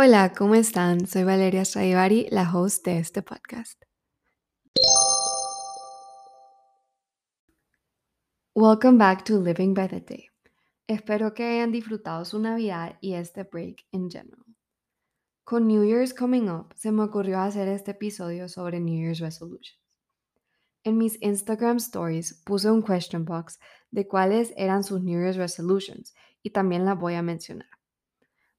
Hola, ¿cómo están? Soy Valeria Stradivari, la host de este podcast. Welcome back to Living by the Day. Espero que hayan disfrutado su Navidad y este break en general. Con New Year's coming up, se me ocurrió hacer este episodio sobre New Year's resolutions. En mis Instagram stories puse un question box de cuáles eran sus New Year's resolutions y también las voy a mencionar.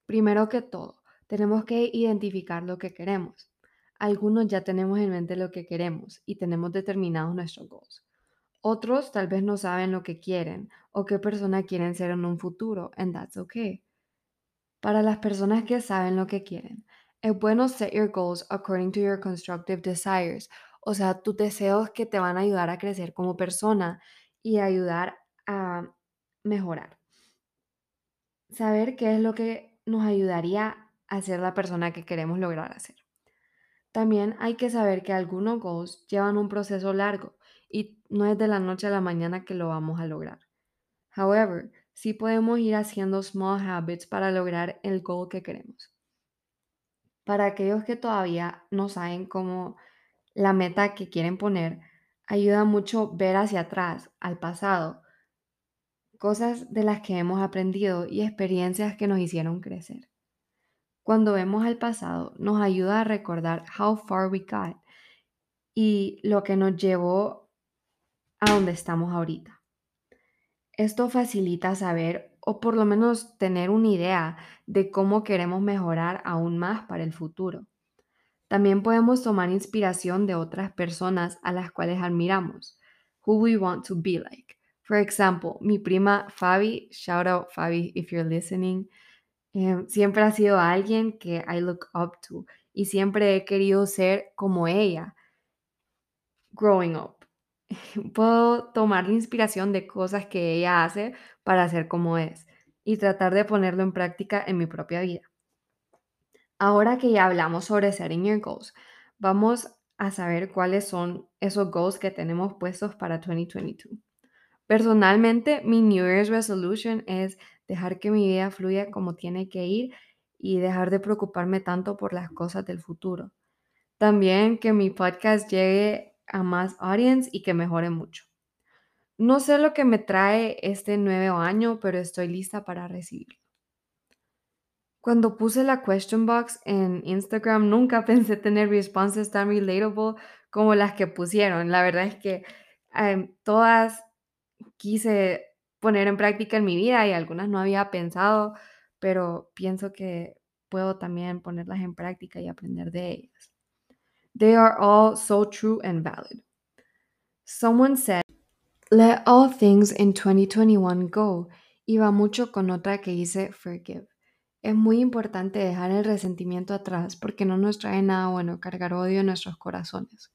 Primero que todo, tenemos que identificar lo que queremos. Algunos ya tenemos en mente lo que queremos y tenemos determinados nuestros goals. Otros tal vez no saben lo que quieren o qué persona quieren ser en un futuro, and that's okay. Para las personas que saben lo que quieren, es bueno set your goals according to your constructive desires, o sea, tus deseos que te van a ayudar a crecer como persona y ayudar a mejorar. Saber qué es lo que nos ayudaría a la persona que queremos lograr hacer. También hay que saber que algunos goals llevan un proceso largo y no es de la noche a la mañana que lo vamos a lograr. However, sí podemos ir haciendo small habits para lograr el goal que queremos. Para aquellos que todavía no saben cómo la meta que quieren poner, ayuda mucho ver hacia atrás, al pasado, cosas de las que hemos aprendido y experiencias que nos hicieron crecer. Cuando vemos al pasado, nos ayuda a recordar how far we got y lo que nos llevó a donde estamos ahorita. Esto facilita saber o por lo menos tener una idea de cómo queremos mejorar aún más para el futuro. También podemos tomar inspiración de otras personas a las cuales admiramos, who we want to be like. For example, mi prima Fabi, shout out Fabi if you're listening, eh, siempre ha sido alguien que I look up to y siempre he querido ser como ella growing up. puedo tomar la inspiración de cosas que ella hace para ser como es y tratar de ponerlo en práctica en mi propia vida. Ahora que ya hablamos sobre setting your goals, vamos a saber cuáles son esos goals que tenemos puestos para 2022. Personalmente, mi New Year's resolution es dejar que mi vida fluya como tiene que ir y dejar de preocuparme tanto por las cosas del futuro. También que mi podcast llegue a más audience y que mejore mucho. No sé lo que me trae este nuevo año, pero estoy lista para recibirlo. Cuando puse la question box en Instagram, nunca pensé tener responses tan relatable como las que pusieron. La verdad es que em, todas quise poner en práctica en mi vida y algunas no había pensado, pero pienso que puedo también ponerlas en práctica y aprender de ellas. They are all so true and valid. Someone said, Let all things in 2021 go. Y va mucho con otra que dice forgive. Es muy importante dejar el resentimiento atrás porque no nos trae nada bueno cargar odio en nuestros corazones.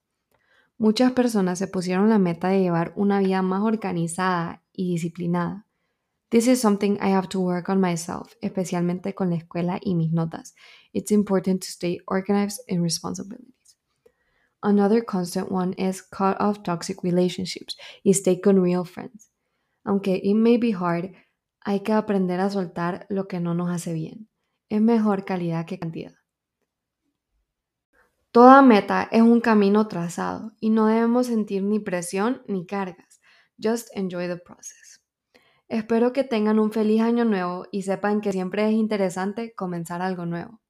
Muchas personas se pusieron la meta de llevar una vida más organizada y disciplinada. This is something I have to work on myself, especialmente con la escuela y mis notas. It's important to stay organized and responsible. Another constant one is cut off toxic relationships y stay con real friends. Aunque it may be hard, hay que aprender a soltar lo que no nos hace bien. Es mejor calidad que cantidad. Toda meta es un camino trazado y no debemos sentir ni presión ni cargas. Just enjoy the process. Espero que tengan un feliz año nuevo y sepan que siempre es interesante comenzar algo nuevo.